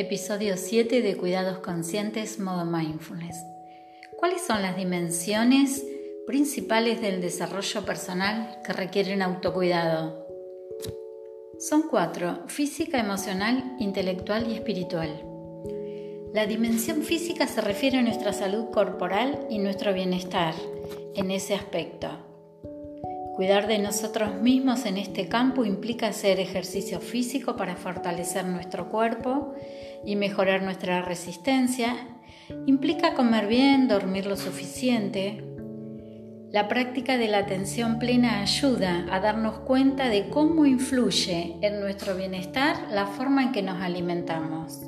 Episodio 7 de Cuidados Conscientes Modo Mindfulness. ¿Cuáles son las dimensiones principales del desarrollo personal que requieren autocuidado? Son cuatro, física, emocional, intelectual y espiritual. La dimensión física se refiere a nuestra salud corporal y nuestro bienestar en ese aspecto. Cuidar de nosotros mismos en este campo implica hacer ejercicio físico para fortalecer nuestro cuerpo y mejorar nuestra resistencia. Implica comer bien, dormir lo suficiente. La práctica de la atención plena ayuda a darnos cuenta de cómo influye en nuestro bienestar la forma en que nos alimentamos.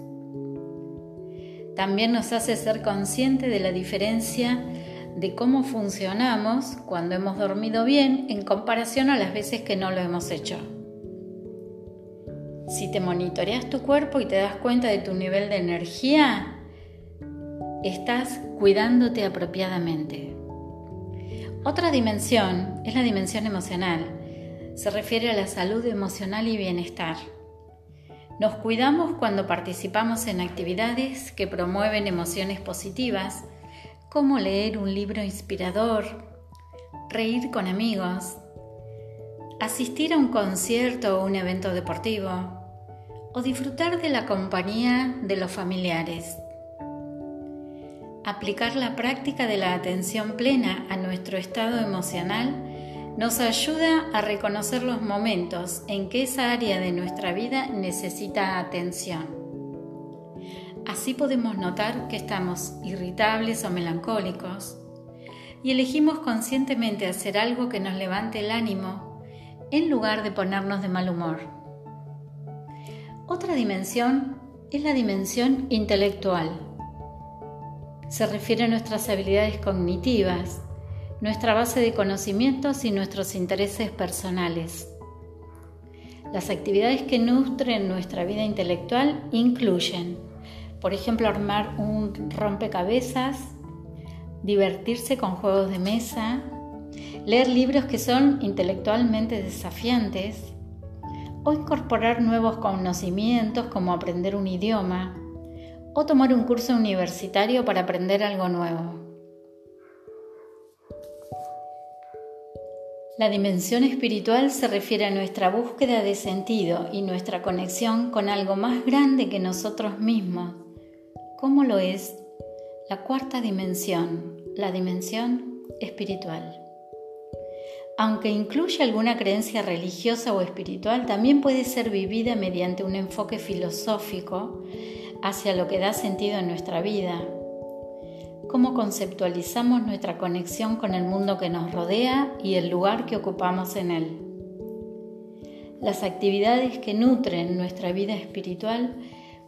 También nos hace ser consciente de la diferencia de cómo funcionamos cuando hemos dormido bien en comparación a las veces que no lo hemos hecho. Si te monitoreas tu cuerpo y te das cuenta de tu nivel de energía, estás cuidándote apropiadamente. Otra dimensión es la dimensión emocional. Se refiere a la salud emocional y bienestar. Nos cuidamos cuando participamos en actividades que promueven emociones positivas como leer un libro inspirador, reír con amigos, asistir a un concierto o un evento deportivo o disfrutar de la compañía de los familiares. Aplicar la práctica de la atención plena a nuestro estado emocional nos ayuda a reconocer los momentos en que esa área de nuestra vida necesita atención. Así podemos notar que estamos irritables o melancólicos y elegimos conscientemente hacer algo que nos levante el ánimo en lugar de ponernos de mal humor. Otra dimensión es la dimensión intelectual. Se refiere a nuestras habilidades cognitivas, nuestra base de conocimientos y nuestros intereses personales. Las actividades que nutren nuestra vida intelectual incluyen por ejemplo, armar un rompecabezas, divertirse con juegos de mesa, leer libros que son intelectualmente desafiantes o incorporar nuevos conocimientos como aprender un idioma o tomar un curso universitario para aprender algo nuevo. La dimensión espiritual se refiere a nuestra búsqueda de sentido y nuestra conexión con algo más grande que nosotros mismos ¿Cómo lo es la cuarta dimensión, la dimensión espiritual. Aunque incluye alguna creencia religiosa o espiritual, también puede ser vivida mediante un enfoque filosófico hacia lo que da sentido en nuestra vida. Cómo conceptualizamos nuestra conexión con el mundo que nos rodea y el lugar que ocupamos en él. Las actividades que nutren nuestra vida espiritual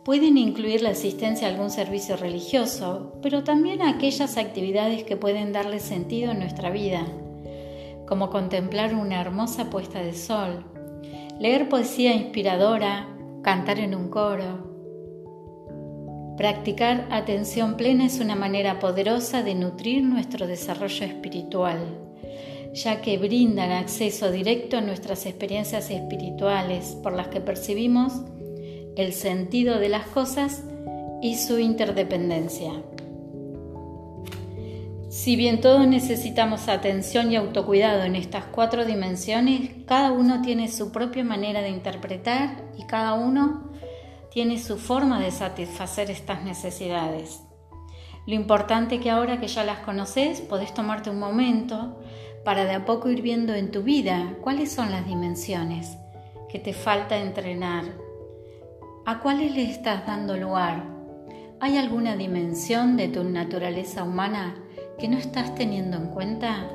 Pueden incluir la asistencia a algún servicio religioso, pero también aquellas actividades que pueden darle sentido a nuestra vida, como contemplar una hermosa puesta de sol, leer poesía inspiradora, cantar en un coro. Practicar atención plena es una manera poderosa de nutrir nuestro desarrollo espiritual, ya que brindan acceso directo a nuestras experiencias espirituales por las que percibimos el sentido de las cosas y su interdependencia. Si bien todos necesitamos atención y autocuidado en estas cuatro dimensiones, cada uno tiene su propia manera de interpretar y cada uno tiene su forma de satisfacer estas necesidades. Lo importante que ahora que ya las conoces, podés tomarte un momento para de a poco ir viendo en tu vida cuáles son las dimensiones que te falta entrenar, ¿A cuáles le estás dando lugar? ¿Hay alguna dimensión de tu naturaleza humana que no estás teniendo en cuenta?